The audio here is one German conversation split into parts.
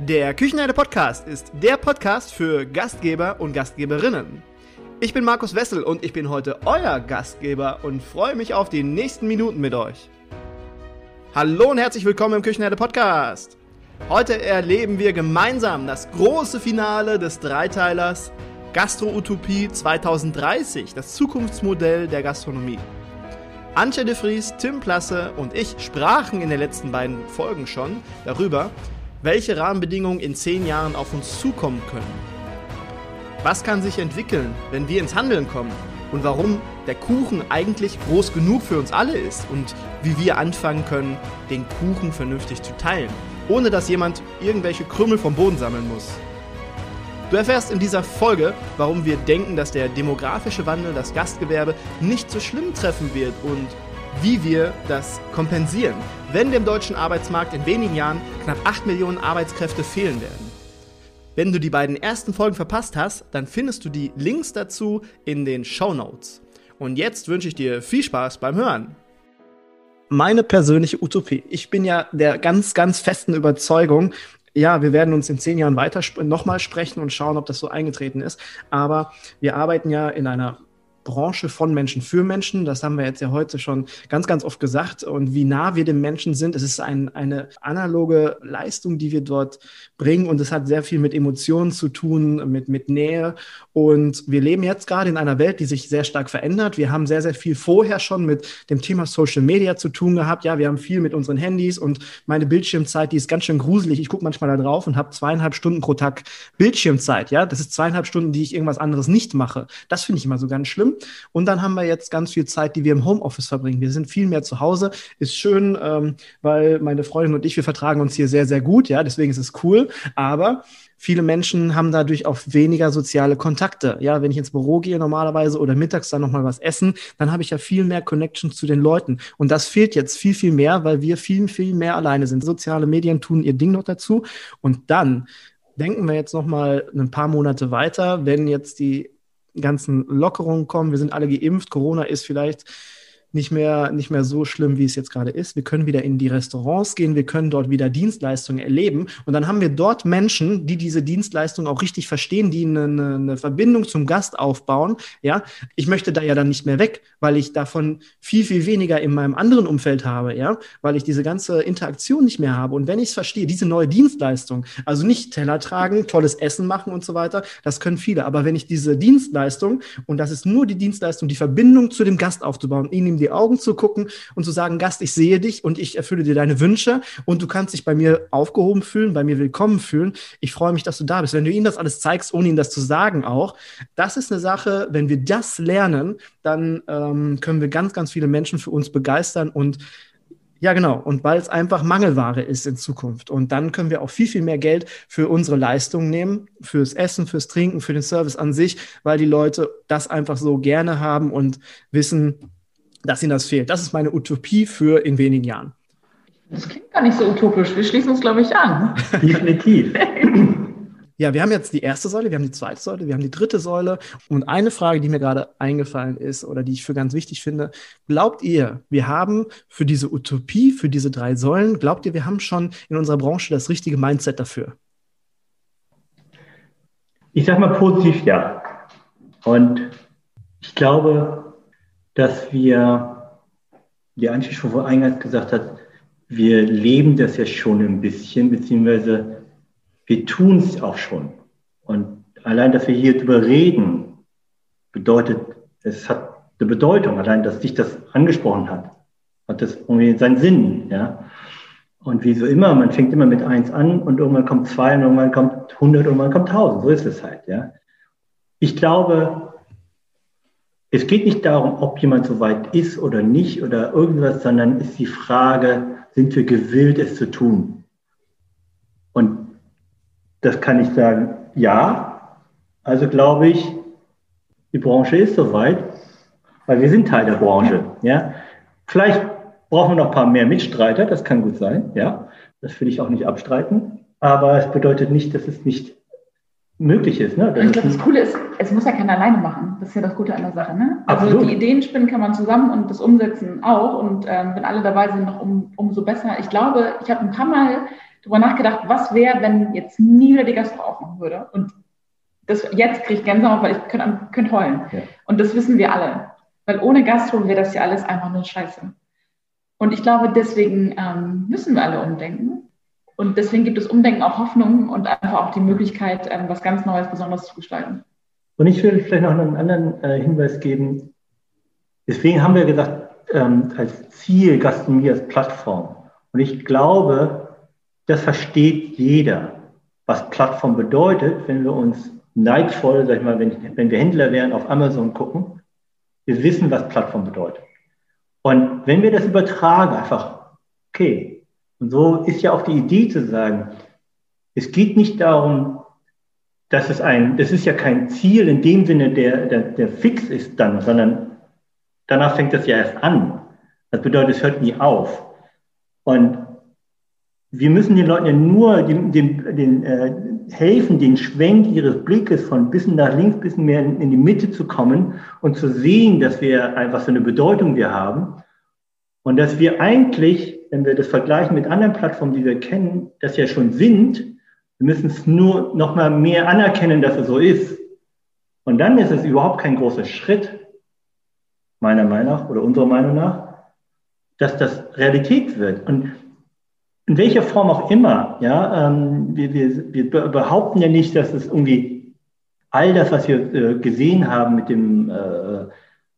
Der Küchenherde Podcast ist der Podcast für Gastgeber und Gastgeberinnen. Ich bin Markus Wessel und ich bin heute euer Gastgeber und freue mich auf die nächsten Minuten mit euch. Hallo und herzlich willkommen im Küchenherde Podcast. Heute erleben wir gemeinsam das große Finale des Dreiteilers Gastro-Utopie 2030, das Zukunftsmodell der Gastronomie. Antje de Vries, Tim Plasse und ich sprachen in den letzten beiden Folgen schon darüber, welche Rahmenbedingungen in zehn Jahren auf uns zukommen können. Was kann sich entwickeln, wenn wir ins Handeln kommen? Und warum der Kuchen eigentlich groß genug für uns alle ist und wie wir anfangen können, den Kuchen vernünftig zu teilen, ohne dass jemand irgendwelche Krümel vom Boden sammeln muss. Du erfährst in dieser Folge, warum wir denken, dass der demografische Wandel das Gastgewerbe nicht so schlimm treffen wird und wie wir das kompensieren, wenn dem deutschen Arbeitsmarkt in wenigen Jahren knapp 8 Millionen Arbeitskräfte fehlen werden. Wenn du die beiden ersten Folgen verpasst hast, dann findest du die Links dazu in den Show Notes. Und jetzt wünsche ich dir viel Spaß beim Hören. Meine persönliche Utopie. Ich bin ja der ganz, ganz festen Überzeugung, ja, wir werden uns in zehn Jahren weiter nochmal sprechen und schauen, ob das so eingetreten ist. Aber wir arbeiten ja in einer Branche von Menschen für Menschen. Das haben wir jetzt ja heute schon ganz, ganz oft gesagt. Und wie nah wir dem Menschen sind, es ist ein, eine analoge Leistung, die wir dort bringen. Und es hat sehr viel mit Emotionen zu tun, mit, mit Nähe. Und wir leben jetzt gerade in einer Welt, die sich sehr stark verändert. Wir haben sehr, sehr viel vorher schon mit dem Thema Social Media zu tun gehabt. Ja, wir haben viel mit unseren Handys und meine Bildschirmzeit, die ist ganz schön gruselig. Ich gucke manchmal da drauf und habe zweieinhalb Stunden pro Tag Bildschirmzeit. Ja, das ist zweieinhalb Stunden, die ich irgendwas anderes nicht mache. Das finde ich immer so ganz schlimm. Und dann haben wir jetzt ganz viel Zeit, die wir im Homeoffice verbringen. Wir sind viel mehr zu Hause. Ist schön, ähm, weil meine Freundin und ich, wir vertragen uns hier sehr, sehr gut. Ja, deswegen ist es cool. Aber viele Menschen haben dadurch auch weniger soziale Kontakte. Ja, wenn ich ins Büro gehe normalerweise oder mittags dann nochmal was essen, dann habe ich ja viel mehr Connection zu den Leuten. Und das fehlt jetzt viel, viel mehr, weil wir viel, viel mehr alleine sind. Soziale Medien tun ihr Ding noch dazu. Und dann denken wir jetzt nochmal ein paar Monate weiter, wenn jetzt die ganzen Lockerungen kommen. Wir sind alle geimpft. Corona ist vielleicht nicht mehr, nicht mehr so schlimm, wie es jetzt gerade ist. Wir können wieder in die Restaurants gehen, wir können dort wieder Dienstleistungen erleben. Und dann haben wir dort Menschen, die diese Dienstleistungen auch richtig verstehen, die eine, eine Verbindung zum Gast aufbauen. Ja, ich möchte da ja dann nicht mehr weg, weil ich davon viel, viel weniger in meinem anderen Umfeld habe, ja, weil ich diese ganze Interaktion nicht mehr habe. Und wenn ich es verstehe, diese neue Dienstleistung, also nicht Teller tragen, tolles Essen machen und so weiter, das können viele. Aber wenn ich diese Dienstleistung, und das ist nur die Dienstleistung, die Verbindung zu dem Gast aufzubauen, ihn ihm die Augen zu gucken und zu sagen, Gast, ich sehe dich und ich erfülle dir deine Wünsche und du kannst dich bei mir aufgehoben fühlen, bei mir willkommen fühlen. Ich freue mich, dass du da bist. Wenn du ihm das alles zeigst, ohne ihm das zu sagen auch, das ist eine Sache, wenn wir das lernen, dann ähm, können wir ganz, ganz viele Menschen für uns begeistern und ja, genau. Und weil es einfach Mangelware ist in Zukunft. Und dann können wir auch viel, viel mehr Geld für unsere Leistungen nehmen, fürs Essen, fürs Trinken, für den Service an sich, weil die Leute das einfach so gerne haben und wissen, dass ihnen das fehlt. Das ist meine Utopie für in wenigen Jahren. Das klingt gar nicht so utopisch. Wir schließen uns, glaube ich, an. Definitiv. Ja, wir haben jetzt die erste Säule, wir haben die zweite Säule, wir haben die dritte Säule. Und eine Frage, die mir gerade eingefallen ist oder die ich für ganz wichtig finde, glaubt ihr, wir haben für diese Utopie, für diese drei Säulen, glaubt ihr, wir haben schon in unserer Branche das richtige Mindset dafür? Ich sage mal positiv ja. Und ich glaube, dass wir, wie Antje schon vor eingangs gesagt hat, wir leben das ja schon ein bisschen, beziehungsweise wir tun es auch schon. Und allein, dass wir hier drüber reden, bedeutet, es hat eine Bedeutung. Allein, dass dich das angesprochen hat, hat das irgendwie seinen Sinn, ja. Und wie so immer, man fängt immer mit eins an und irgendwann kommt zwei und irgendwann kommt 100 und irgendwann kommt 1000. So ist es halt, ja. Ich glaube, es geht nicht darum, ob jemand so weit ist oder nicht oder irgendwas, sondern ist die Frage, sind wir gewillt, es zu tun? Und das kann ich sagen, ja. Also glaube ich, die Branche ist soweit, weil wir sind Teil der Branche. Ja? Vielleicht brauchen wir noch ein paar mehr Mitstreiter, das kann gut sein. Ja? Das will ich auch nicht abstreiten. Aber es bedeutet nicht, dass es nicht möglich ist. Ne? ich glaube, das Coole ist, es muss ja keiner alleine machen. Das ist ja das Gute an der Sache. Ne? Also Absolut. die Ideen spinnen kann man zusammen und das Umsetzen auch. Und ähm, wenn alle dabei sind, noch um, umso besser. Ich glaube, ich habe ein paar Mal darüber nachgedacht, was wäre, wenn jetzt nie wieder die Gastro aufmachen würde. Und das, jetzt kriege ich Gänsehaut, weil ich könnte könnt heulen. Ja. Und das wissen wir alle. Weil ohne Gastro wäre das ja alles einfach nur Scheiße. Und ich glaube, deswegen ähm, müssen wir alle umdenken. Und deswegen gibt es Umdenken auch Hoffnung und einfach auch die Möglichkeit, ähm, was ganz Neues, Besonderes zu gestalten. Und ich will vielleicht noch einen anderen äh, Hinweis geben. Deswegen haben wir gesagt, ähm, als Ziel Gastronomie als Plattform. Und ich glaube, das versteht jeder, was Plattform bedeutet, wenn wir uns neidvoll, sag ich mal, wenn, wenn wir Händler wären, auf Amazon gucken. Wir wissen, was Plattform bedeutet. Und wenn wir das übertragen, einfach, okay, und so ist ja auch die Idee zu sagen, es geht nicht darum, dass es ein, das ist ja kein Ziel in dem Sinne, der, der, der fix ist dann, sondern danach fängt das ja erst an. Das bedeutet, es hört nie auf. Und wir müssen den Leuten ja nur den, den, den, äh, helfen, den Schwenk ihres Blickes von bisschen nach links, bisschen mehr in, in, die Mitte zu kommen und zu sehen, dass wir einfach so eine Bedeutung wir haben. Und dass wir eigentlich, wenn wir das vergleichen mit anderen Plattformen, die wir kennen, das ja schon sind, wir müssen es nur noch mal mehr anerkennen, dass es so ist. Und dann ist es überhaupt kein großer Schritt, meiner Meinung nach oder unserer Meinung nach, dass das Realität wird. Und in welcher Form auch immer, ja, ähm, wir, wir, wir behaupten ja nicht, dass es irgendwie all das, was wir äh, gesehen haben mit dem äh,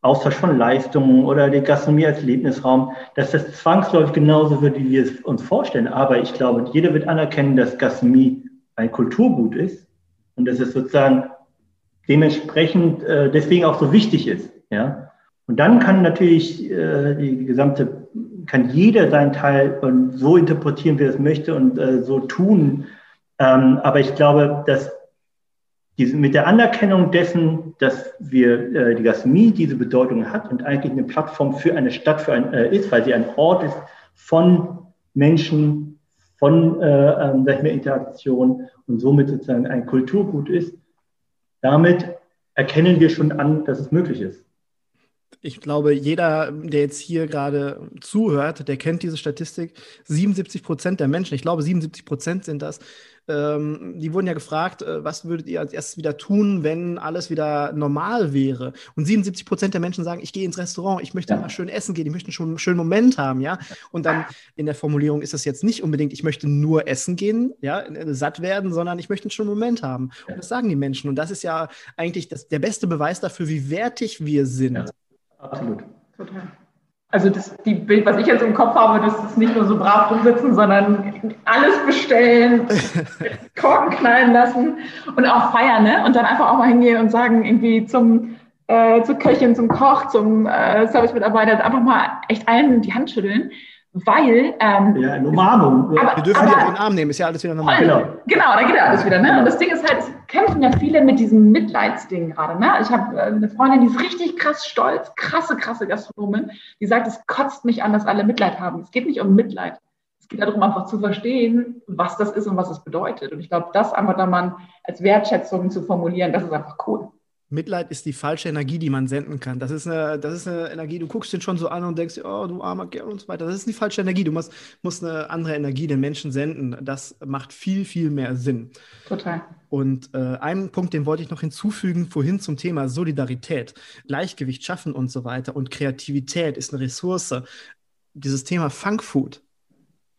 Austausch von Leistungen oder die Gastronomie als Erlebnisraum, dass das zwangsläufig genauso wird, wie wir es uns vorstellen. Aber ich glaube, jeder wird anerkennen, dass Gastronomie ein Kulturgut ist und dass es sozusagen dementsprechend äh, deswegen auch so wichtig ist. Ja? Und dann kann natürlich äh, die gesamte, kann jeder seinen Teil und so interpretieren, wie er es möchte und äh, so tun. Ähm, aber ich glaube, dass diese, mit der Anerkennung dessen, dass wir äh, die Gastronomie diese Bedeutung hat und eigentlich eine Plattform für eine Stadt für ein, äh, ist, weil sie ein Ort ist von Menschen, von äh, ähm, mal, Interaktion und somit sozusagen ein Kulturgut ist, damit erkennen wir schon an, dass es möglich ist ich glaube, jeder, der jetzt hier gerade zuhört, der kennt diese Statistik. 77 Prozent der Menschen, ich glaube 77 Prozent sind das, ähm, die wurden ja gefragt, äh, was würdet ihr als erstes wieder tun, wenn alles wieder normal wäre? Und 77 Prozent der Menschen sagen, ich gehe ins Restaurant, ich möchte ja. mal schön essen gehen, ich möchte schon einen schönen Moment haben, ja. Und dann in der Formulierung ist das jetzt nicht unbedingt, ich möchte nur essen gehen, ja, satt werden, sondern ich möchte einen schönen Moment haben. Und das sagen die Menschen. Und das ist ja eigentlich das, der beste Beweis dafür, wie wertig wir sind. Ja. Absolut. Total. Also das die Bild, was ich jetzt im Kopf habe, das ist nicht nur so brav rumsitzen, sondern alles bestellen, Korken knallen lassen und auch feiern, ne? Und dann einfach auch mal hingehen und sagen, irgendwie zum äh, zur Köchin, zum Koch, zum äh, Service-Mitarbeiter, einfach mal echt allen die Hand schütteln weil. Ähm, ja, eine Umarmung. Aber, wir dürfen aber, die auf den Arm nehmen, ist ja alles wieder normal. Genau, genau da geht ja alles wieder. Ne? Und das Ding ist halt, es kämpfen ja viele mit diesem Mitleidsding gerade. Ne? Ich habe äh, eine Freundin, die ist richtig krass stolz, krasse, krasse Gastronomin, die sagt, es kotzt mich an, dass alle Mitleid haben. Es geht nicht um Mitleid. Es geht darum, einfach zu verstehen, was das ist und was es bedeutet. Und ich glaube, das einfach da mal als Wertschätzung zu formulieren, das ist einfach cool. Mitleid ist die falsche Energie, die man senden kann. Das ist eine, das ist eine Energie, du guckst den schon so an und denkst, oh, du armer Kerl und so weiter. Das ist die falsche Energie. Du musst, musst eine andere Energie den Menschen senden. Das macht viel, viel mehr Sinn. Total. Und äh, einen Punkt, den wollte ich noch hinzufügen, vorhin zum Thema Solidarität, Gleichgewicht schaffen und so weiter. Und Kreativität ist eine Ressource. Dieses Thema Funkfood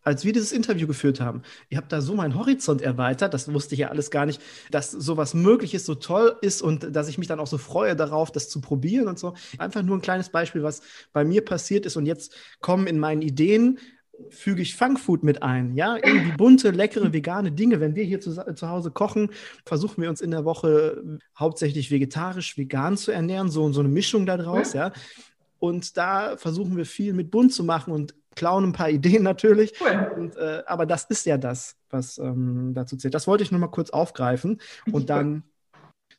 als wir dieses Interview geführt haben, ihr habt da so meinen Horizont erweitert, das wusste ich ja alles gar nicht, dass sowas möglich ist, so toll ist und dass ich mich dann auch so freue darauf, das zu probieren und so. Einfach nur ein kleines Beispiel, was bei mir passiert ist und jetzt kommen in meinen Ideen füge ich Funkfood mit ein, ja, irgendwie bunte, leckere, vegane Dinge. Wenn wir hier zu, zu Hause kochen, versuchen wir uns in der Woche hauptsächlich vegetarisch, vegan zu ernähren, so, so eine Mischung da draus, ja. Und da versuchen wir viel mit bunt zu machen und klauen ein paar Ideen natürlich. Cool. Und, äh, aber das ist ja das, was ähm, dazu zählt. Das wollte ich nur mal kurz aufgreifen und dann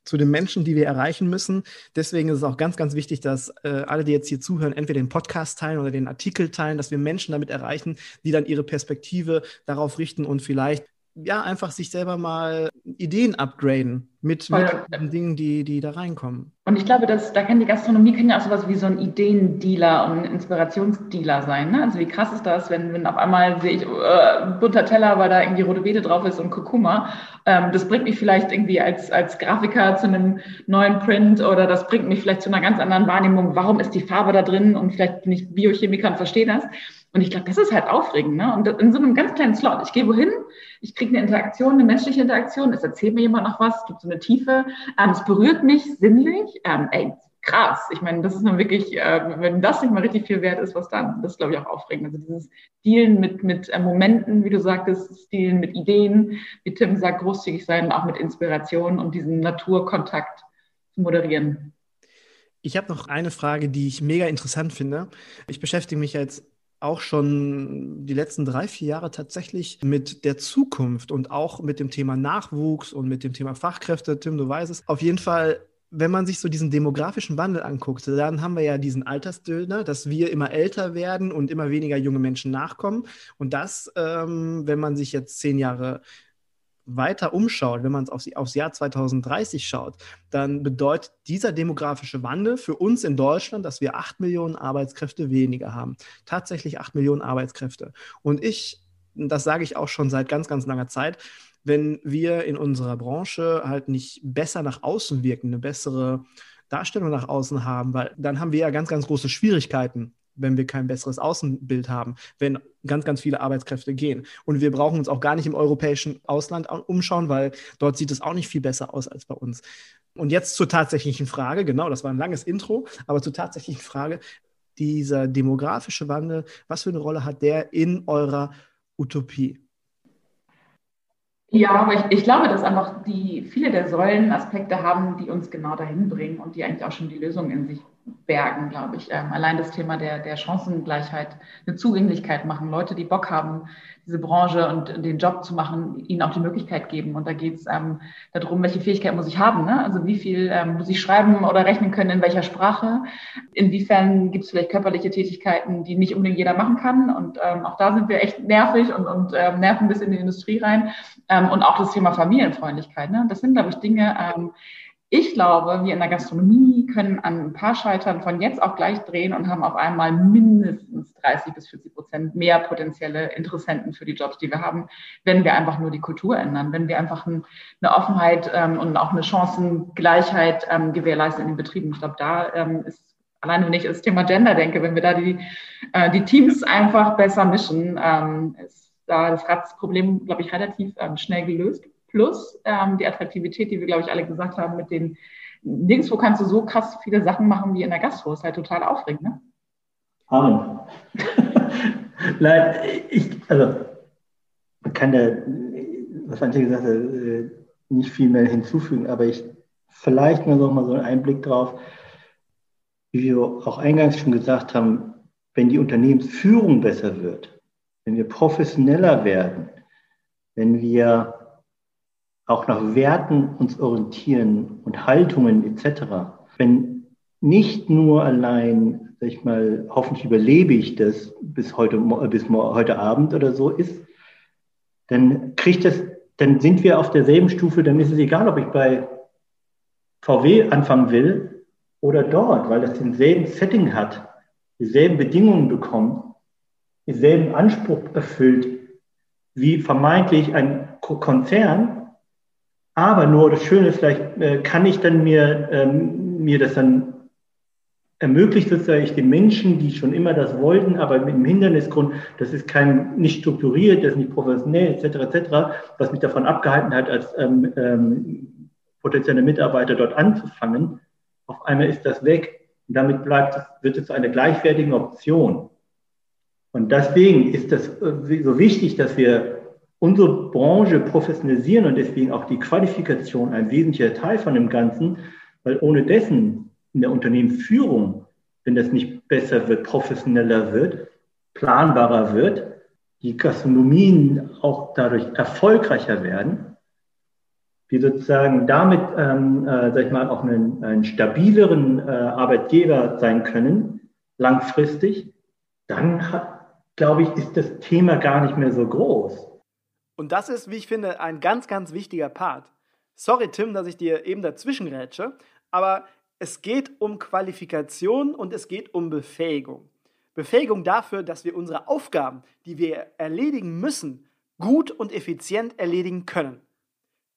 zu den Menschen, die wir erreichen müssen. Deswegen ist es auch ganz, ganz wichtig, dass äh, alle, die jetzt hier zuhören, entweder den Podcast teilen oder den Artikel teilen, dass wir Menschen damit erreichen, die dann ihre Perspektive darauf richten und vielleicht ja einfach sich selber mal Ideen upgraden mit, mit den Dingen, die, die da reinkommen. Und ich glaube, dass da kann die Gastronomie kann ja auch sowas wie so ein Ideendealer und ein Inspirationsdealer sein. Ne? Also wie krass ist das, wenn, wenn auf einmal sehe ich äh, bunter Teller, weil da irgendwie rote Beete drauf ist und Kurkuma. Ähm, das bringt mich vielleicht irgendwie als, als Grafiker zu einem neuen Print oder das bringt mich vielleicht zu einer ganz anderen Wahrnehmung. Warum ist die Farbe da drin? Und vielleicht bin ich Biochemiker und verstehe das. Und ich glaube, das ist halt aufregend. Ne? Und in so einem ganz kleinen Slot. Ich gehe wohin, ich kriege eine Interaktion, eine menschliche Interaktion, es erzählt mir jemand noch was, es gibt so eine Tiefe, ähm, es berührt mich sinnlich. Ähm, ey, krass. Ich meine, das ist dann wirklich, äh, wenn das nicht mal richtig viel wert ist, was dann? Das ist, glaube ich, auch aufregend. Also dieses Dealen mit, mit äh, Momenten, wie du sagtest, Dealen mit Ideen, wie Tim sagt, großzügig sein, auch mit Inspiration und diesen Naturkontakt zu moderieren. Ich habe noch eine Frage, die ich mega interessant finde. Ich beschäftige mich jetzt auch schon die letzten drei, vier Jahre tatsächlich mit der Zukunft und auch mit dem Thema Nachwuchs und mit dem Thema Fachkräfte. Tim, du weißt es. Auf jeden Fall wenn man sich so diesen demografischen Wandel anguckt, dann haben wir ja diesen Altersdöner, dass wir immer älter werden und immer weniger junge Menschen nachkommen. Und das, ähm, wenn man sich jetzt zehn Jahre weiter umschaut, wenn man es aufs, aufs Jahr 2030 schaut, dann bedeutet dieser demografische Wandel für uns in Deutschland, dass wir acht Millionen Arbeitskräfte weniger haben. Tatsächlich acht Millionen Arbeitskräfte. Und ich, das sage ich auch schon seit ganz, ganz langer Zeit, wenn wir in unserer Branche halt nicht besser nach außen wirken, eine bessere Darstellung nach außen haben, weil dann haben wir ja ganz, ganz große Schwierigkeiten, wenn wir kein besseres Außenbild haben, wenn ganz, ganz viele Arbeitskräfte gehen. Und wir brauchen uns auch gar nicht im europäischen Ausland umschauen, weil dort sieht es auch nicht viel besser aus als bei uns. Und jetzt zur tatsächlichen Frage, genau, das war ein langes Intro, aber zur tatsächlichen Frage, dieser demografische Wandel, was für eine Rolle hat der in eurer Utopie? Ja, aber ich, ich glaube, dass einfach die viele der Säulenaspekte haben, die uns genau dahin bringen und die eigentlich auch schon die Lösung in sich bergen, glaube ich. Ähm, allein das Thema der, der Chancengleichheit, eine Zugänglichkeit machen, Leute, die Bock haben, diese Branche und den Job zu machen, ihnen auch die Möglichkeit geben. Und da geht es ähm, darum, welche Fähigkeit muss ich haben. Ne? Also wie viel ähm, muss ich schreiben oder rechnen können, in welcher Sprache. Inwiefern gibt es vielleicht körperliche Tätigkeiten, die nicht unbedingt jeder machen kann. Und ähm, auch da sind wir echt nervig und, und ähm, nerven bis in die Industrie rein. Ähm, und auch das Thema Familienfreundlichkeit. Ne? Das sind, glaube ich, Dinge, ähm, ich glaube, wir in der Gastronomie können an ein paar Scheitern von jetzt auf gleich drehen und haben auf einmal mindestens 30 bis 40 Prozent mehr potenzielle Interessenten für die Jobs, die wir haben, wenn wir einfach nur die Kultur ändern, wenn wir einfach ein, eine Offenheit ähm, und auch eine Chancengleichheit ähm, gewährleisten in den Betrieben. Ich glaube, da ähm, ist alleine, wenn ich das Thema Gender denke, wenn wir da die, äh, die Teams einfach besser mischen, ist da das Ratsproblem, glaube ich, relativ schnell gelöst plus ähm, die Attraktivität, die wir, glaube ich, alle gesagt haben, mit den, nirgendwo kannst du so krass viele Sachen machen wie in der Gastro. Ist halt total aufregend, ne? Amen. Nein, ich, also, man kann da, was Antje gesagt hat, äh, nicht viel mehr hinzufügen, aber ich vielleicht noch mal so einen Einblick drauf, wie wir auch eingangs schon gesagt haben, wenn die Unternehmensführung besser wird, wenn wir professioneller werden, wenn wir auch nach Werten uns orientieren und Haltungen etc. Wenn nicht nur allein, sag ich mal, hoffentlich überlebe ich das bis heute, bis heute Abend oder so ist, dann kriegt das, dann sind wir auf derselben Stufe, dann ist es egal, ob ich bei VW anfangen will oder dort, weil das denselben Setting hat, dieselben Bedingungen bekommt, denselben Anspruch erfüllt wie vermeintlich ein Konzern, aber nur das Schöne ist, vielleicht äh, kann ich dann mir, ähm, mir das dann ermöglicht sozusagen ich den Menschen, die schon immer das wollten, aber mit dem Hindernisgrund, das ist kein nicht strukturiert, das ist nicht professionell, etc., etc., was mich davon abgehalten hat, als ähm, ähm, potenzieller Mitarbeiter dort anzufangen. Auf einmal ist das weg und damit bleibt es, wird es zu einer gleichwertigen Option. Und deswegen ist das äh, so wichtig, dass wir unsere Branche professionalisieren und deswegen auch die Qualifikation ein wesentlicher Teil von dem Ganzen, weil ohne dessen in der Unternehmensführung, wenn das nicht besser wird, professioneller wird, planbarer wird, die Gastronomien auch dadurch erfolgreicher werden, wir sozusagen damit, ähm, äh, sag ich mal, auch einen, einen stabileren äh, Arbeitgeber sein können, langfristig, dann hat, glaube ich, ist das Thema gar nicht mehr so groß. Und das ist, wie ich finde, ein ganz, ganz wichtiger Part. Sorry, Tim, dass ich dir eben dazwischen rätsche, aber Es geht um Qualifikation und es geht um Befähigung. Befähigung dafür, dass wir unsere Aufgaben, die wir erledigen müssen, gut und effizient erledigen können.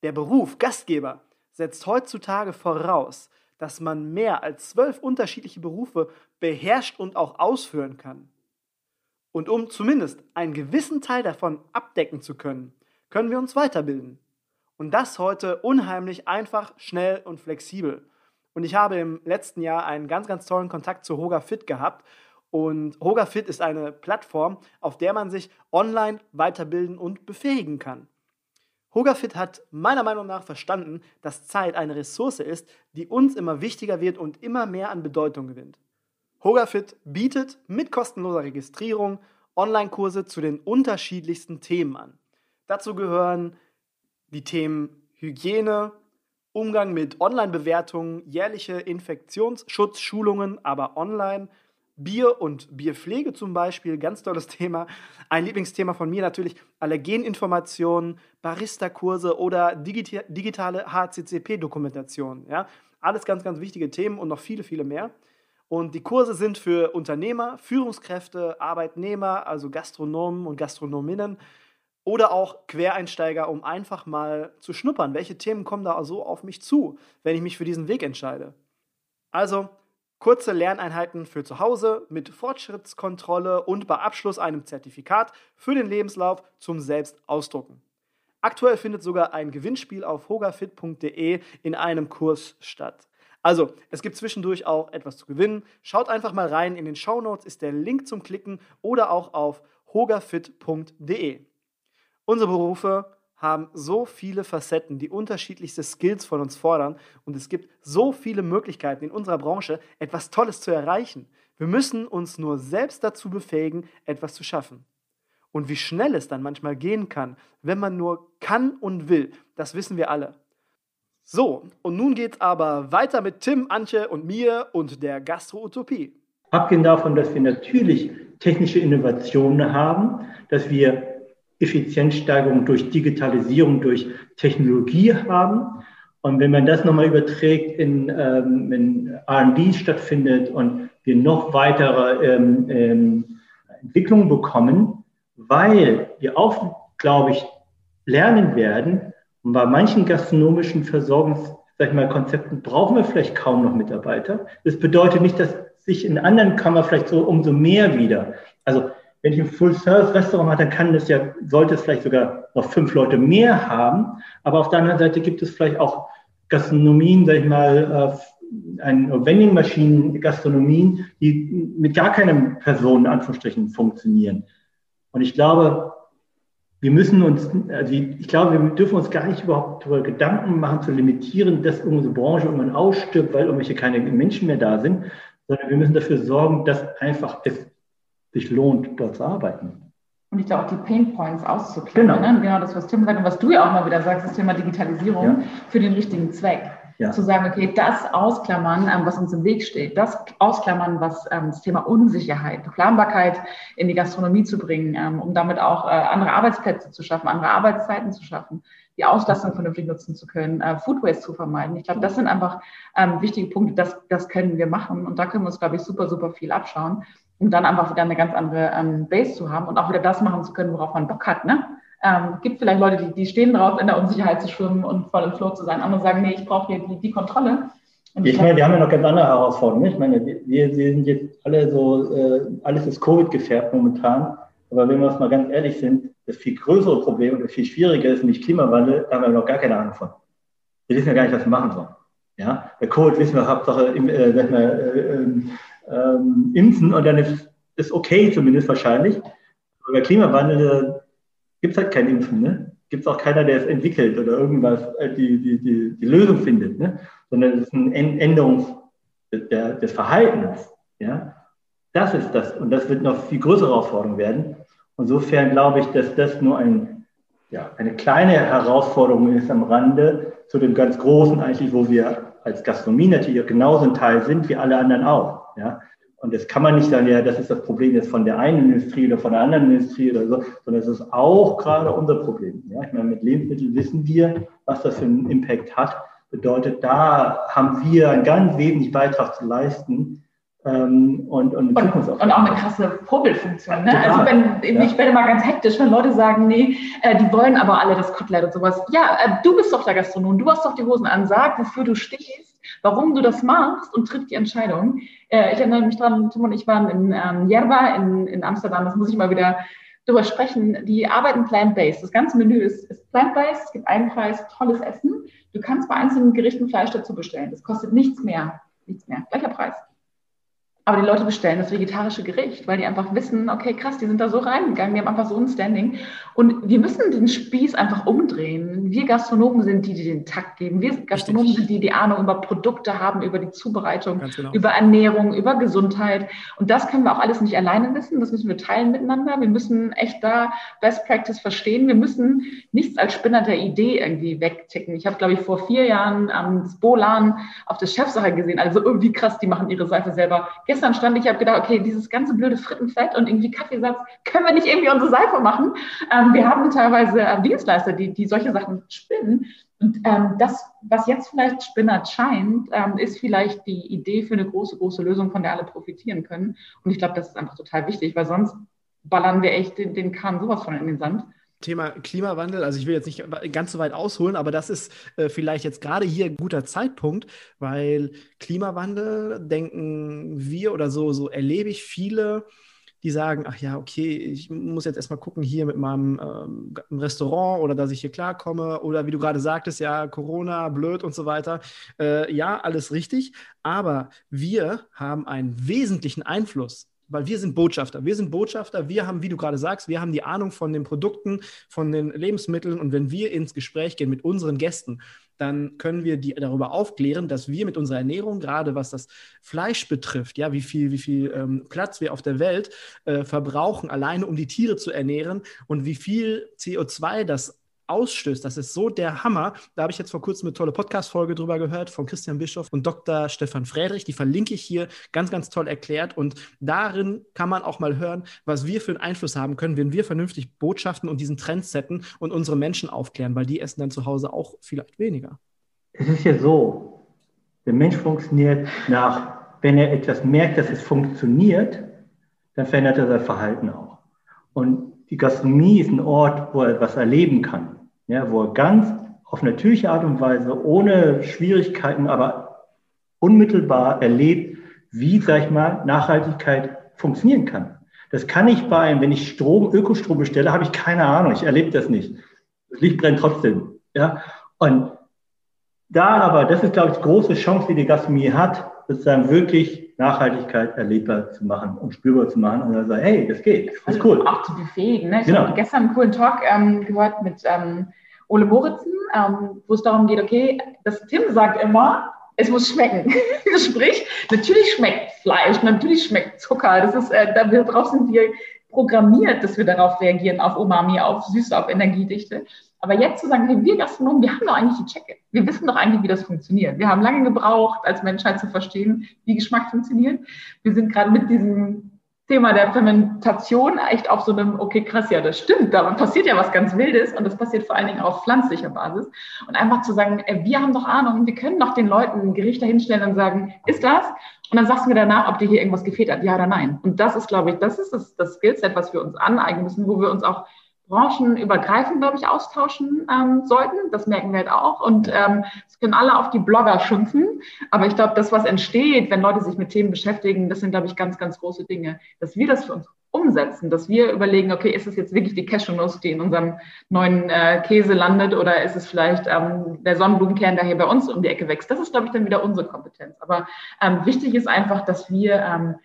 Der Beruf Gastgeber setzt heutzutage voraus, dass man mehr als zwölf unterschiedliche Berufe beherrscht und auch ausführen kann. Und um zumindest einen gewissen Teil davon abdecken zu können, können wir uns weiterbilden. Und das heute unheimlich einfach, schnell und flexibel. Und ich habe im letzten Jahr einen ganz, ganz tollen Kontakt zu Hoga Fit gehabt. Und Hoga Fit ist eine Plattform, auf der man sich online weiterbilden und befähigen kann. Hogafit hat meiner Meinung nach verstanden, dass Zeit eine Ressource ist, die uns immer wichtiger wird und immer mehr an Bedeutung gewinnt. Hogafit bietet mit kostenloser Registrierung Online-Kurse zu den unterschiedlichsten Themen an. Dazu gehören die Themen Hygiene, Umgang mit Online-Bewertungen, jährliche Infektionsschutzschulungen, aber online, Bier und Bierpflege zum Beispiel, ganz tolles Thema. Ein Lieblingsthema von mir natürlich Allergeninformationen, Barista-Kurse oder digita digitale HCCP-Dokumentation. Ja? Alles ganz, ganz wichtige Themen und noch viele, viele mehr. Und die Kurse sind für Unternehmer, Führungskräfte, Arbeitnehmer, also Gastronomen und Gastronominnen oder auch Quereinsteiger, um einfach mal zu schnuppern. Welche Themen kommen da so auf mich zu, wenn ich mich für diesen Weg entscheide? Also kurze Lerneinheiten für zu Hause mit Fortschrittskontrolle und bei Abschluss einem Zertifikat für den Lebenslauf zum Selbstausdrucken. Aktuell findet sogar ein Gewinnspiel auf hogafit.de in einem Kurs statt. Also, es gibt zwischendurch auch etwas zu gewinnen. Schaut einfach mal rein. In den Show Notes ist der Link zum Klicken oder auch auf hogafit.de. Unsere Berufe haben so viele Facetten, die unterschiedlichste Skills von uns fordern und es gibt so viele Möglichkeiten in unserer Branche, etwas Tolles zu erreichen. Wir müssen uns nur selbst dazu befähigen, etwas zu schaffen. Und wie schnell es dann manchmal gehen kann, wenn man nur kann und will, das wissen wir alle. So, und nun geht's aber weiter mit Tim, Antje und mir und der Gastro-Utopie. Abgesehen davon, dass wir natürlich technische Innovationen haben, dass wir Effizienzsteigerung durch Digitalisierung, durch Technologie haben. Und wenn man das nochmal überträgt in, ähm, wenn R&D stattfindet und wir noch weitere ähm, ähm, Entwicklungen bekommen, weil wir auch, glaube ich, lernen werden, und bei manchen gastronomischen Versorgungs, sag ich mal, Konzepten brauchen wir vielleicht kaum noch Mitarbeiter. Das bedeutet nicht, dass sich in anderen Kammern vielleicht so umso mehr wieder. Also wenn ich ein Full-Service-Restaurant habe, dann kann das ja, sollte es vielleicht sogar noch fünf Leute mehr haben. Aber auf der anderen Seite gibt es vielleicht auch Gastronomien, sag ich mal, äh, ein Vending-Maschinen, Gastronomien, die mit gar keinem Person, in Anführungsstrichen, funktionieren. Und ich glaube, wir müssen uns, also ich glaube, wir dürfen uns gar nicht überhaupt darüber Gedanken machen, zu limitieren, dass unsere Branche irgendwann ausstirbt, weil irgendwelche keine Menschen mehr da sind, sondern wir müssen dafür sorgen, dass einfach es sich lohnt, dort zu arbeiten. Und ich glaube auch die Pain Points auszuklären. Genau. Ne? genau das, was Tim sagt und was du ja auch mal wieder sagst, das Thema Digitalisierung ja. für den richtigen Zweck. Ja. Zu sagen, okay, das ausklammern, ähm, was uns im Weg steht, das ausklammern, was ähm, das Thema Unsicherheit, Planbarkeit in die Gastronomie zu bringen, ähm, um damit auch äh, andere Arbeitsplätze zu schaffen, andere Arbeitszeiten zu schaffen, die Auslastung vernünftig nutzen zu können, äh, Food Waste zu vermeiden. Ich glaube, das sind einfach ähm, wichtige Punkte, das, das können wir machen und da können wir uns, glaube ich, super, super viel abschauen um dann einfach wieder eine ganz andere ähm, Base zu haben und auch wieder das machen zu können, worauf man Bock hat. Ne? Ähm, gibt vielleicht Leute, die, die stehen drauf, in der Unsicherheit zu schwimmen und voll im Flow zu sein. Andere sagen, nee, ich brauche hier die, die Kontrolle. Und ich meine, wir haben ja noch ganz andere Herausforderungen. Ich meine, wir, wir sind jetzt alle so, äh, alles ist Covid gefärbt momentan. Aber wenn wir uns mal ganz ehrlich sind, das viel größere Problem und das viel schwieriger ist nämlich Klimawandel, da haben wir noch gar keine Ahnung von. Wir wissen ja gar nicht, was wir machen sollen. Ja, bei Covid wissen wir Hauptsache, äh, sag mal, äh, ähm, impfen und dann ist es okay zumindest wahrscheinlich. Aber bei Klimawandel gibt es halt kein Impfen. Ne? Gibt es auch keiner, der es entwickelt oder irgendwas, äh, die, die, die, die Lösung findet, ne? sondern es ist eine Änderung der, des Verhaltens. Ja? Das ist das. Und das wird noch viel größere Herausforderung werden. Insofern glaube ich, dass das nur ein, ja, eine kleine Herausforderung ist am Rande zu dem ganz Großen eigentlich, wo wir als Gastronomie natürlich genauso ein Teil sind wie alle anderen auch. Ja? Und das kann man nicht sagen, ja, das ist das Problem jetzt von der einen Industrie oder von der anderen Industrie oder so, sondern es ist auch gerade unser Problem. Ja? Ich meine, mit Lebensmitteln wissen wir, was das für einen Impact hat. Bedeutet, da haben wir einen ganz wesentlichen Beitrag zu leisten. Ähm, und, und, und, und, auch eine krasse Vorbildfunktion. Ne? Also wenn, ja. ich werde mal ganz hektisch, wenn Leute sagen, nee, äh, die wollen aber alle das Kotelett und sowas. Ja, äh, du bist doch der Gastronom, du hast doch die Hosen an, sag, wofür du stehst, warum du das machst und tritt die Entscheidung. Äh, ich erinnere mich dran, Tim und ich waren in ähm, Jerba in, in Amsterdam, das muss ich mal wieder drüber sprechen. Die arbeiten plant-based. Das ganze Menü ist, ist plant-based, es gibt einen Preis, tolles Essen. Du kannst bei einzelnen Gerichten Fleisch dazu bestellen. Das kostet nichts mehr. Nichts mehr. Gleicher Preis. Aber die Leute bestellen das vegetarische Gericht, weil die einfach wissen, okay, krass, die sind da so reingegangen, die haben einfach so ein Standing. Und wir müssen den Spieß einfach umdrehen. Wir Gastronomen sind die, die den Takt geben. Wir Gastronomen Richtig. sind die, die Ahnung über Produkte haben, über die Zubereitung, genau. über Ernährung, über Gesundheit. Und das können wir auch alles nicht alleine wissen. Das müssen wir teilen miteinander. Wir müssen echt da Best Practice verstehen. Wir müssen nichts als Spinner der Idee irgendwie wegticken. Ich habe, glaube ich, vor vier Jahren am Spolan auf der Chefsache gesehen. Also irgendwie krass, die machen ihre Seife selber gestern stand ich, habe gedacht, okay, dieses ganze blöde Frittenfett und irgendwie Kaffeesatz, können wir nicht irgendwie unsere Seife machen? Ähm, wir haben teilweise äh, Dienstleister, die, die solche Sachen spinnen. Und ähm, das, was jetzt vielleicht spinnert scheint, ähm, ist vielleicht die Idee für eine große, große Lösung, von der alle profitieren können. Und ich glaube, das ist einfach total wichtig, weil sonst ballern wir echt den, den Kahn sowas von in den Sand. Thema Klimawandel, also ich will jetzt nicht ganz so weit ausholen, aber das ist äh, vielleicht jetzt gerade hier ein guter Zeitpunkt, weil Klimawandel denken wir oder so, so erlebe ich viele, die sagen, ach ja, okay, ich muss jetzt erstmal gucken hier mit meinem ähm, Restaurant oder dass ich hier klarkomme oder wie du gerade sagtest, ja, Corona, blöd und so weiter. Äh, ja, alles richtig, aber wir haben einen wesentlichen Einfluss weil wir sind Botschafter. Wir sind Botschafter. Wir haben, wie du gerade sagst, wir haben die Ahnung von den Produkten, von den Lebensmitteln. Und wenn wir ins Gespräch gehen mit unseren Gästen, dann können wir die darüber aufklären, dass wir mit unserer Ernährung, gerade was das Fleisch betrifft, ja, wie viel, wie viel ähm, Platz wir auf der Welt äh, verbrauchen, alleine um die Tiere zu ernähren und wie viel CO2 das ausstößt. Das ist so der Hammer. Da habe ich jetzt vor kurzem eine tolle Podcast-Folge drüber gehört von Christian Bischof und Dr. Stefan Friedrich. Die verlinke ich hier ganz, ganz toll erklärt. Und darin kann man auch mal hören, was wir für einen Einfluss haben können, wenn wir vernünftig Botschaften und diesen Trend setzen und unsere Menschen aufklären, weil die essen dann zu Hause auch vielleicht weniger. Es ist ja so, der Mensch funktioniert nach, wenn er etwas merkt, dass es funktioniert, dann verändert er sein Verhalten auch. Und die Gastronomie ist ein Ort, wo er etwas erleben kann ja, wo er ganz auf natürliche Art und Weise, ohne Schwierigkeiten, aber unmittelbar erlebt, wie, sag ich mal, Nachhaltigkeit funktionieren kann. Das kann ich bei einem, wenn ich Strom, Ökostrom bestelle, habe ich keine Ahnung, ich erlebe das nicht. Das Licht brennt trotzdem. Ja? Und da aber, das ist, glaube ich, die große Chance, die die Gastronomie hat, sozusagen wirklich Nachhaltigkeit erlebbar zu machen und spürbar zu machen und dann sagen, hey, das geht, das ist cool. Auch zu befähigen. Ne? Ich genau. habe gestern einen coolen Talk ähm, gehört mit ähm, Ole Moritzen, ähm, wo es darum geht, okay, das Tim sagt immer, es muss schmecken. Sprich, natürlich schmeckt Fleisch, natürlich schmeckt Zucker. Das ist, äh, darauf sind wir programmiert, dass wir darauf reagieren, auf Umami, auf Süße, auf Energiedichte. Aber jetzt zu sagen, wir Gastronomen, wir haben doch eigentlich die Checke. Wir wissen doch eigentlich, wie das funktioniert. Wir haben lange gebraucht, als Menschheit zu verstehen, wie Geschmack funktioniert. Wir sind gerade mit diesem Thema der Fermentation echt auf so einem, okay, krass, ja, das stimmt, da passiert ja was ganz Wildes und das passiert vor allen Dingen auf pflanzlicher Basis. Und einfach zu sagen, ey, wir haben doch Ahnung, wir können doch den Leuten ein Gericht dahinstellen und sagen, ist das? Und dann sagst du mir danach, ob dir hier irgendwas gefehlt hat, ja oder nein. Und das ist, glaube ich, das ist das, das Skillset, was wir uns aneignen müssen, wo wir uns auch branchenübergreifend, glaube ich, austauschen ähm, sollten. Das merken wir halt auch. Und ähm, es können alle auf die Blogger schimpfen. Aber ich glaube, das, was entsteht, wenn Leute sich mit Themen beschäftigen, das sind, glaube ich, ganz, ganz große Dinge. Dass wir das für uns umsetzen, dass wir überlegen, okay, ist es jetzt wirklich die Cashewnuss, die in unserem neuen äh, Käse landet oder ist es vielleicht ähm, der Sonnenblumenkern, der hier bei uns um die Ecke wächst? Das ist, glaube ich, dann wieder unsere Kompetenz. Aber ähm, wichtig ist einfach, dass wir ähm,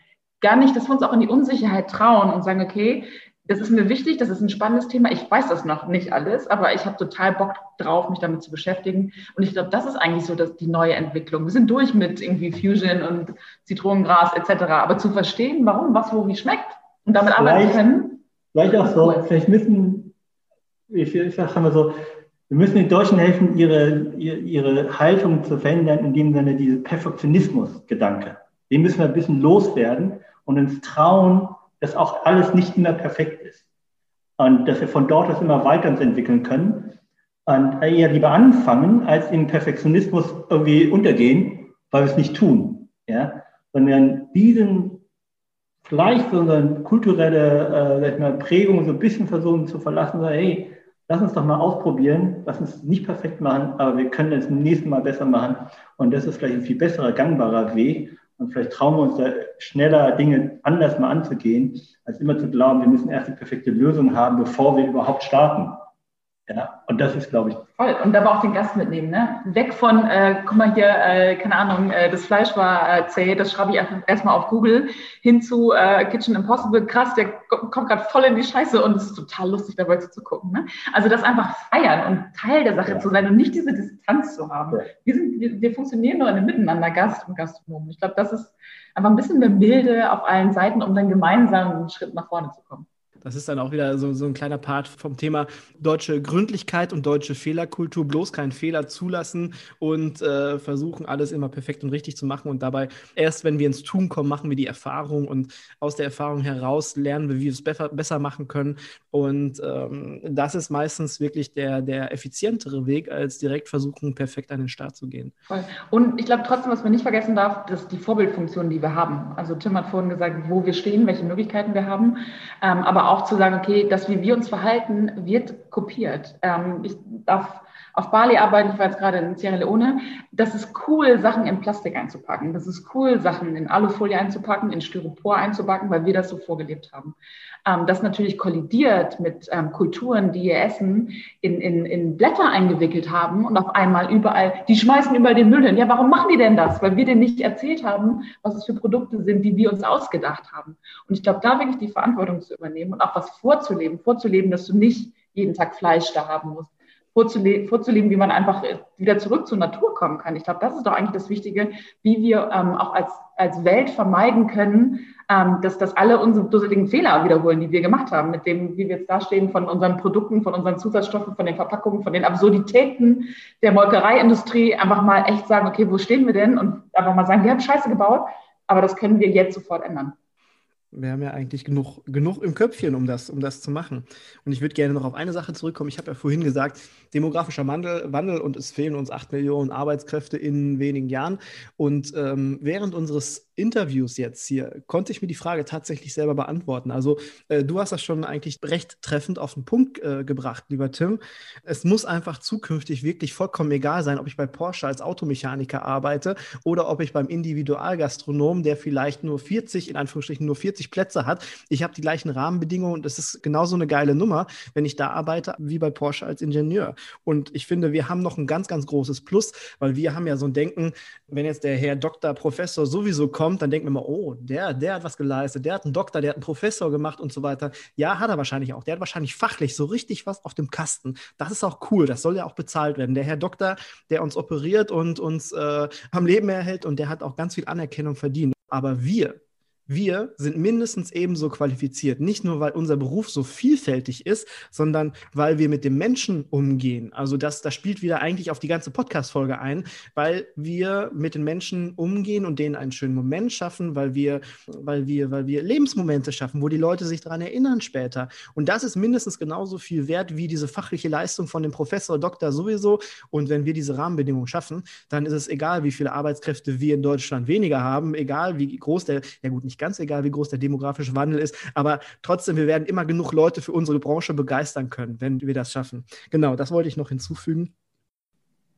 gar nicht, dass wir uns auch in die Unsicherheit trauen und sagen, okay, das ist mir wichtig, das ist ein spannendes Thema. Ich weiß das noch nicht alles, aber ich habe total Bock drauf, mich damit zu beschäftigen. Und ich glaube, das ist eigentlich so dass die neue Entwicklung. Wir sind durch mit irgendwie Fusion und Zitronengras etc. Aber zu verstehen, warum, was, wo, wie schmeckt und damit vielleicht, arbeiten können. Vielleicht auch so, vielleicht müssen, ich, ich sage mal so, wir müssen den Deutschen helfen, ihre, ihre Haltung zu verändern, in dem Sinne diese Perfektionismus-Gedanke. Den müssen wir ein bisschen loswerden und uns trauen, dass auch alles nicht immer perfekt ist. Und dass wir von dort aus immer weiterentwickeln können. Und eher lieber anfangen, als in Perfektionismus irgendwie untergehen, weil wir es nicht tun. Ja? Sondern diesen vielleicht so eine kulturelle äh, mal, Prägung so ein bisschen versuchen zu verlassen, sagen, hey, lass uns doch mal ausprobieren, lass uns nicht perfekt machen, aber wir können es im nächsten Mal besser machen. Und das ist vielleicht ein viel besserer, gangbarer Weg. Und vielleicht trauen wir uns da schneller Dinge anders mal anzugehen, als immer zu glauben, wir müssen erst die perfekte Lösung haben, bevor wir überhaupt starten. Ja, und das ist, glaube ich. Voll. Und aber auch den Gast mitnehmen, ne? Weg von, äh, guck mal hier, äh, keine Ahnung, äh, das Fleisch war äh, zäh, das schreibe ich einfach erstmal auf Google, hin zu äh, Kitchen Impossible, krass, der kommt gerade voll in die Scheiße und es ist total lustig, dabei zu gucken. Ne? Also das einfach feiern und Teil der Sache ja. zu sein und nicht diese Distanz zu haben. Ja. Wir, sind, wir, wir funktionieren nur in einem Miteinander, Gast und Gastronom. Ich glaube, das ist einfach ein bisschen mehr Milde auf allen Seiten, um dann gemeinsam einen Schritt nach vorne zu kommen. Das ist dann auch wieder so, so ein kleiner Part vom Thema deutsche Gründlichkeit und deutsche Fehlerkultur. Bloß keinen Fehler zulassen und äh, versuchen, alles immer perfekt und richtig zu machen. Und dabei, erst wenn wir ins Tun kommen, machen wir die Erfahrung und aus der Erfahrung heraus lernen wir, wie wir es besser, besser machen können. Und ähm, das ist meistens wirklich der, der effizientere Weg, als direkt versuchen, perfekt an den Start zu gehen. Und ich glaube trotzdem, was man nicht vergessen darf, ist die Vorbildfunktion, die wir haben. Also Tim hat vorhin gesagt, wo wir stehen, welche Möglichkeiten wir haben, ähm, aber auch auch zu sagen, okay, das, wie wir uns verhalten, wird kopiert. Ähm, ich darf auf Bali arbeiten, ich war jetzt gerade in Sierra Leone. Das ist cool, Sachen in Plastik einzupacken. Das ist cool, Sachen in Alufolie einzupacken, in Styropor einzupacken, weil wir das so vorgelebt haben. Ähm, das natürlich kollidiert mit ähm, Kulturen, die ihr Essen in, in, in Blätter eingewickelt haben und auf einmal überall, die schmeißen überall den Müll hin. Ja, warum machen die denn das? Weil wir denen nicht erzählt haben, was es für Produkte sind, die wir uns ausgedacht haben. Und ich glaube, da wirklich die Verantwortung zu übernehmen und auch was vorzuleben, vorzuleben, dass du nicht jeden Tag Fleisch da haben musst, vorzuleben, vorzuleben, wie man einfach wieder zurück zur Natur kommen kann. Ich glaube, das ist doch eigentlich das Wichtige, wie wir ähm, auch als, als Welt vermeiden können, ähm, dass, dass alle unsere dusseligen Fehler wiederholen, die wir gemacht haben, mit dem, wie wir jetzt dastehen, von unseren Produkten, von unseren Zusatzstoffen, von den Verpackungen, von den Absurditäten der Molkereiindustrie, einfach mal echt sagen, okay, wo stehen wir denn? Und einfach mal sagen, wir haben Scheiße gebaut, aber das können wir jetzt sofort ändern wir haben ja eigentlich genug, genug im Köpfchen, um das, um das zu machen. Und ich würde gerne noch auf eine Sache zurückkommen. Ich habe ja vorhin gesagt, demografischer Wandel, Wandel und es fehlen uns acht Millionen Arbeitskräfte in wenigen Jahren. Und ähm, während unseres Interviews jetzt hier konnte ich mir die Frage tatsächlich selber beantworten. Also äh, du hast das schon eigentlich recht treffend auf den Punkt äh, gebracht, lieber Tim. Es muss einfach zukünftig wirklich vollkommen egal sein, ob ich bei Porsche als Automechaniker arbeite oder ob ich beim Individualgastronom, der vielleicht nur 40, in Anführungsstrichen nur 40 Plätze hat. Ich habe die gleichen Rahmenbedingungen und es ist genauso eine geile Nummer, wenn ich da arbeite, wie bei Porsche als Ingenieur. Und ich finde, wir haben noch ein ganz, ganz großes Plus, weil wir haben ja so ein Denken, wenn jetzt der Herr Doktor, Professor sowieso kommt, dann denkt man immer, oh, der, der hat was geleistet, der hat einen Doktor, der hat einen Professor gemacht und so weiter. Ja, hat er wahrscheinlich auch. Der hat wahrscheinlich fachlich so richtig was auf dem Kasten. Das ist auch cool, das soll ja auch bezahlt werden. Der Herr Doktor, der uns operiert und uns äh, am Leben erhält und der hat auch ganz viel Anerkennung verdient. Aber wir, wir sind mindestens ebenso qualifiziert. Nicht nur, weil unser Beruf so vielfältig ist, sondern weil wir mit dem Menschen umgehen. Also das, das spielt wieder eigentlich auf die ganze Podcast-Folge ein, weil wir mit den Menschen umgehen und denen einen schönen Moment schaffen, weil wir, weil wir, weil wir Lebensmomente schaffen, wo die Leute sich daran erinnern später. Und das ist mindestens genauso viel wert wie diese fachliche Leistung von dem Professor, Doktor sowieso. Und wenn wir diese Rahmenbedingungen schaffen, dann ist es egal, wie viele Arbeitskräfte wir in Deutschland weniger haben, egal wie groß der, ja gut, nicht ganz egal, wie groß der demografische Wandel ist, aber trotzdem, wir werden immer genug Leute für unsere Branche begeistern können, wenn wir das schaffen. Genau, das wollte ich noch hinzufügen.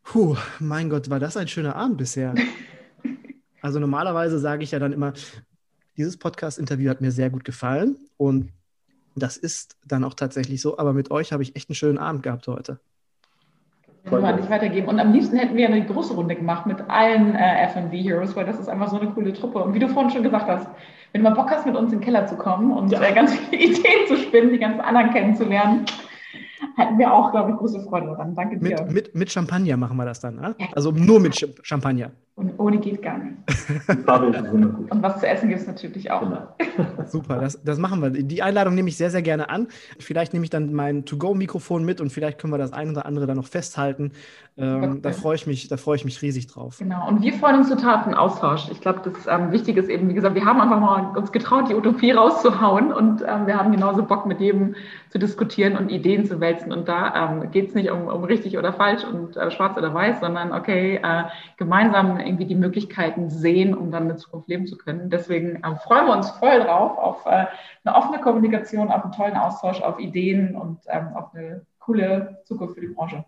Puh, mein Gott, war das ein schöner Abend bisher. Also normalerweise sage ich ja dann immer, dieses Podcast-Interview hat mir sehr gut gefallen und das ist dann auch tatsächlich so, aber mit euch habe ich echt einen schönen Abend gehabt heute. Können wir nicht weitergeben. Und am liebsten hätten wir eine große Runde gemacht mit allen äh, FB Heroes, weil das ist einfach so eine coole Truppe. Und wie du vorhin schon gesagt hast, wenn du mal Bock hast, mit uns in den Keller zu kommen und ja. äh, ganz viele Ideen zu spinnen, die ganzen anderen kennenzulernen, hätten wir auch, glaube ich, große Freude daran. Danke dir. Mit, mit, mit Champagner machen wir das dann, ne? Also nur mit Champagner. Und ohne geht gar nicht. Und was zu essen gibt es natürlich auch. Genau. Super, das, das machen wir. Die Einladung nehme ich sehr, sehr gerne an. Vielleicht nehme ich dann mein To-Go-Mikrofon mit und vielleicht können wir das ein oder andere dann noch festhalten. Ähm, da freue ich mich, da freue ich mich riesig drauf. Genau. Und wir freuen uns total auf den Austausch. Ich glaube, das ähm, Wichtige ist eben, wie gesagt, wir haben einfach mal uns getraut, die Utopie rauszuhauen und ähm, wir haben genauso Bock, mit jedem zu diskutieren und Ideen zu wälzen. Und da ähm, geht es nicht um, um richtig oder falsch und äh, schwarz oder weiß, sondern okay, äh, gemeinsam irgendwie die Möglichkeiten sehen, um dann eine Zukunft leben zu können. Deswegen äh, freuen wir uns voll drauf auf äh, eine offene Kommunikation, auf einen tollen Austausch, auf Ideen und ähm, auf eine coole Zukunft für die Branche.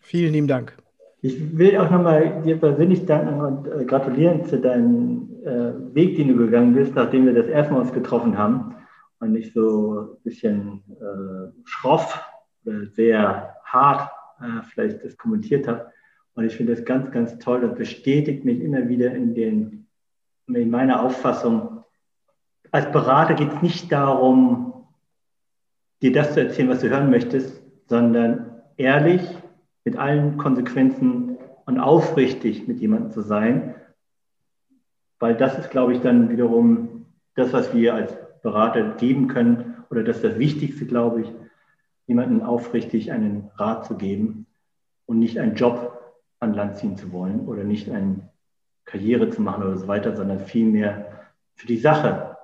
Vielen lieben Dank. Ich will auch nochmal dir persönlich danken und äh, gratulieren zu deinem äh, Weg, den du gegangen bist, nachdem wir das erste Mal uns getroffen haben und nicht so ein bisschen äh, schroff oder sehr hart äh, vielleicht das kommentiert habe. Und ich finde das ganz, ganz toll und bestätigt mich immer wieder in, den, in meiner Auffassung. Als Berater geht es nicht darum, dir das zu erzählen, was du hören möchtest, sondern ehrlich mit allen Konsequenzen und aufrichtig mit jemandem zu sein, weil das ist, glaube ich, dann wiederum das, was wir als Berater geben können oder das ist das Wichtigste, glaube ich, jemandem aufrichtig einen Rat zu geben und nicht einen Job an Land ziehen zu wollen oder nicht eine Karriere zu machen oder so weiter, sondern vielmehr für die Sache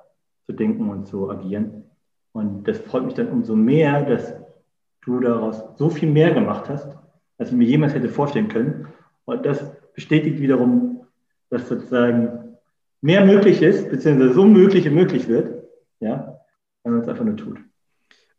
zu denken und zu agieren. Und das freut mich dann umso mehr, dass du daraus so viel mehr gemacht hast als ich mir jemals hätte vorstellen können. Und das bestätigt wiederum, dass sozusagen mehr möglich ist, beziehungsweise so möglich möglich wird, ja, wenn man es einfach nur tut.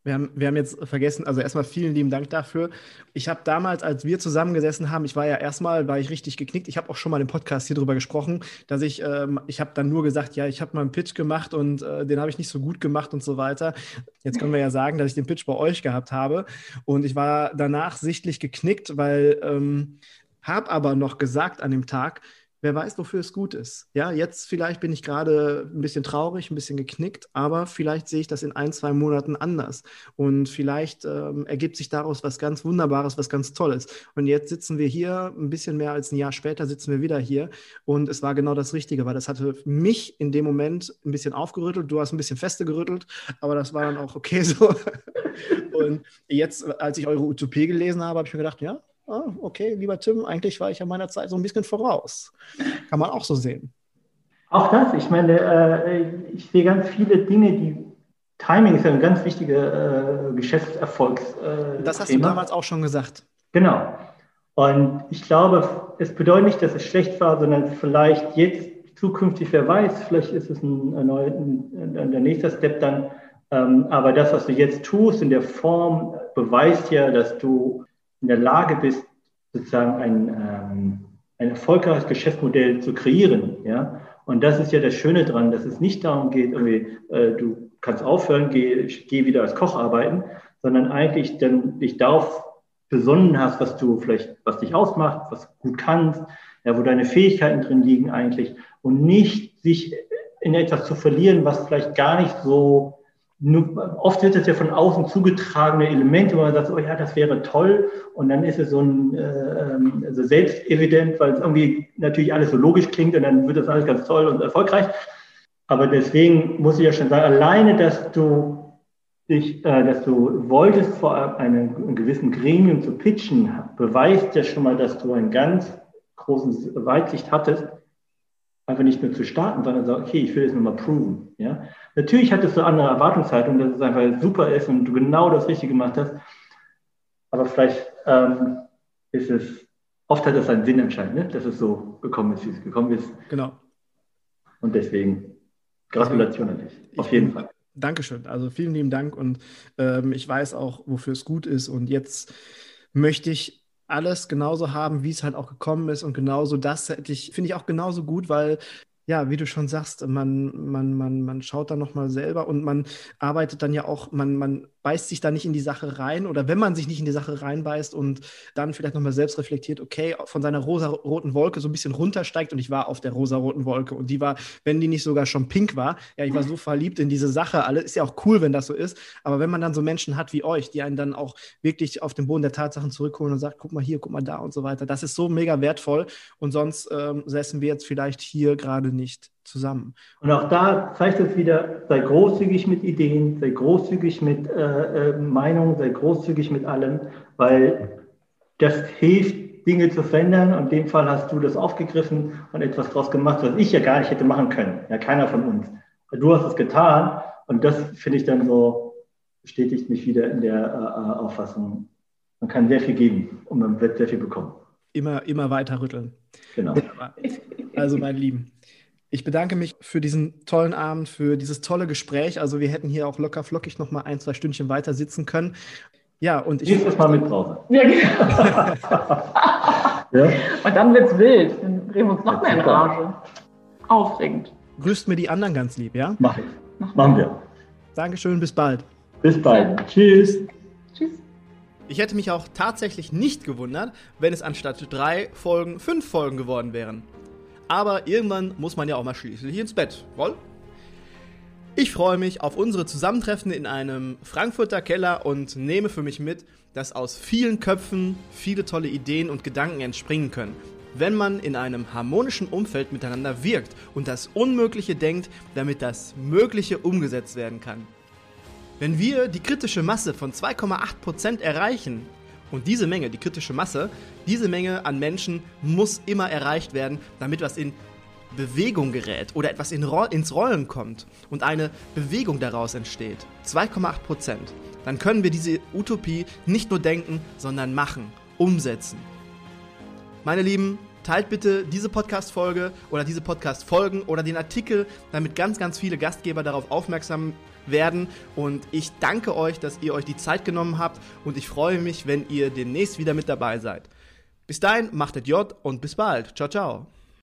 Wir haben, wir haben jetzt vergessen, also erstmal vielen lieben Dank dafür. Ich habe damals, als wir zusammengesessen haben, ich war ja erstmal, war ich richtig geknickt. Ich habe auch schon mal im Podcast hier drüber gesprochen, dass ich, ähm, ich habe dann nur gesagt, ja, ich habe mal einen Pitch gemacht und äh, den habe ich nicht so gut gemacht und so weiter. Jetzt können wir ja sagen, dass ich den Pitch bei euch gehabt habe und ich war danach sichtlich geknickt, weil ähm, habe aber noch gesagt an dem Tag, wer weiß, wofür es gut ist. Ja, jetzt vielleicht bin ich gerade ein bisschen traurig, ein bisschen geknickt, aber vielleicht sehe ich das in ein, zwei Monaten anders. Und vielleicht ähm, ergibt sich daraus was ganz Wunderbares, was ganz Tolles. Und jetzt sitzen wir hier, ein bisschen mehr als ein Jahr später sitzen wir wieder hier. Und es war genau das Richtige, weil das hatte mich in dem Moment ein bisschen aufgerüttelt. Du hast ein bisschen feste gerüttelt, aber das war dann auch okay so. Und jetzt, als ich eure Utopie gelesen habe, habe ich mir gedacht, ja, ah, okay, lieber Tim, eigentlich war ich ja meiner Zeit so ein bisschen voraus. Kann man auch so sehen. Auch das, ich meine, äh, ich sehe ganz viele Dinge, die Timing ist ja ein ganz wichtiger äh, Geschäftserfolgs. Äh, das hast Thema. du damals auch schon gesagt. Genau. Und ich glaube, es bedeutet nicht, dass es schlecht war, sondern vielleicht jetzt zukünftig, wer weiß, vielleicht ist es ein, ein, ein, ein der nächste Step dann. Ähm, aber das, was du jetzt tust in der Form, beweist ja, dass du in der Lage bist, sozusagen ein, ähm, ein erfolgreiches Geschäftsmodell zu kreieren. Ja? Und das ist ja das Schöne dran, dass es nicht darum geht, irgendwie, äh, du kannst aufhören, geh, geh wieder als Koch arbeiten, sondern eigentlich dann dich darauf besonnen hast, was du vielleicht, was dich ausmacht, was du gut kannst, ja, wo deine Fähigkeiten drin liegen eigentlich und nicht sich in etwas zu verlieren, was vielleicht gar nicht so nur, oft wird es ja von außen zugetragene Elemente, wo man sagt, oh ja, das wäre toll. Und dann ist es so ein äh, also selbstevident, weil es irgendwie natürlich alles so logisch klingt und dann wird das alles ganz toll und erfolgreich. Aber deswegen muss ich ja schon sagen, alleine, dass du dich, äh, dass du wolltest, vor einem gewissen Gremium zu pitchen, beweist ja schon mal, dass du einen ganz großen Weitsicht hattest einfach nicht mehr zu starten, sondern sagen, okay, ich will es nochmal proven. Ja? Natürlich hattest du andere Erwartungshaltung, dass es einfach super ist und du genau das Richtige gemacht hast. Aber vielleicht ähm, ist es, oft hat es einen Sinn anscheinend, ne? dass es so gekommen ist, wie es gekommen ist. Genau. Und deswegen Gratulation an dich. Auf jeden Fall. Dankeschön. Also vielen lieben Dank und ähm, ich weiß auch, wofür es gut ist. Und jetzt möchte ich alles genauso haben, wie es halt auch gekommen ist. Und genauso das hätte ich, finde ich auch genauso gut, weil ja, wie du schon sagst, man, man, man, man schaut dann nochmal selber und man arbeitet dann ja auch, man, man beißt sich da nicht in die Sache rein oder wenn man sich nicht in die Sache reinbeißt und dann vielleicht nochmal selbst reflektiert, okay, von seiner rosa-roten Wolke so ein bisschen runtersteigt und ich war auf der rosa-roten Wolke und die war, wenn die nicht sogar schon pink war, ja, ich war so verliebt in diese Sache, alles ist ja auch cool, wenn das so ist, aber wenn man dann so Menschen hat wie euch, die einen dann auch wirklich auf den Boden der Tatsachen zurückholen und sagt, guck mal hier, guck mal da und so weiter, das ist so mega wertvoll und sonst ähm, säßen wir jetzt vielleicht hier gerade nicht zusammen. Und auch da zeigt es wieder, sei großzügig mit Ideen, sei großzügig mit äh, äh, Meinungen, sei großzügig mit allem, weil das hilft, Dinge zu verändern. Und in dem Fall hast du das aufgegriffen und etwas daraus gemacht, was ich ja gar nicht hätte machen können. Ja, keiner von uns. Du hast es getan und das finde ich dann so, bestätigt mich wieder in der äh, Auffassung, man kann sehr viel geben und man wird sehr viel bekommen. Immer, immer weiter rütteln. Genau. Also, meine Lieben, ich bedanke mich für diesen tollen Abend, für dieses tolle Gespräch. Also wir hätten hier auch locker flockig noch mal ein, zwei Stündchen weiter sitzen können. Ja, und ich. Nächstes Mal mit Brause. Ja, genau. ja. Und dann wird's wild. Dann drehen wir uns noch mehr in Rage. Aufregend. Grüßt mir die anderen ganz lieb, ja? Mach ich. Machen wir. Dankeschön, bis bald. Bis bald. Tschüss. Tschüss. Ich hätte mich auch tatsächlich nicht gewundert, wenn es anstatt drei Folgen fünf Folgen geworden wären. Aber irgendwann muss man ja auch mal schließlich ins Bett, woll? Ich freue mich auf unsere Zusammentreffen in einem Frankfurter Keller und nehme für mich mit, dass aus vielen Köpfen viele tolle Ideen und Gedanken entspringen können, wenn man in einem harmonischen Umfeld miteinander wirkt und das Unmögliche denkt, damit das Mögliche umgesetzt werden kann. Wenn wir die kritische Masse von 2,8% erreichen, und diese Menge, die kritische Masse, diese Menge an Menschen muss immer erreicht werden, damit was in Bewegung gerät oder etwas in Ro ins Rollen kommt und eine Bewegung daraus entsteht. 2,8 Prozent. Dann können wir diese Utopie nicht nur denken, sondern machen, umsetzen. Meine Lieben, teilt bitte diese Podcast-Folge oder diese Podcast-Folgen oder den Artikel, damit ganz, ganz viele Gastgeber darauf aufmerksam werden. Und ich danke euch, dass ihr euch die Zeit genommen habt und ich freue mich, wenn ihr demnächst wieder mit dabei seid. Bis dahin, macht es J und bis bald. Ciao, ciao.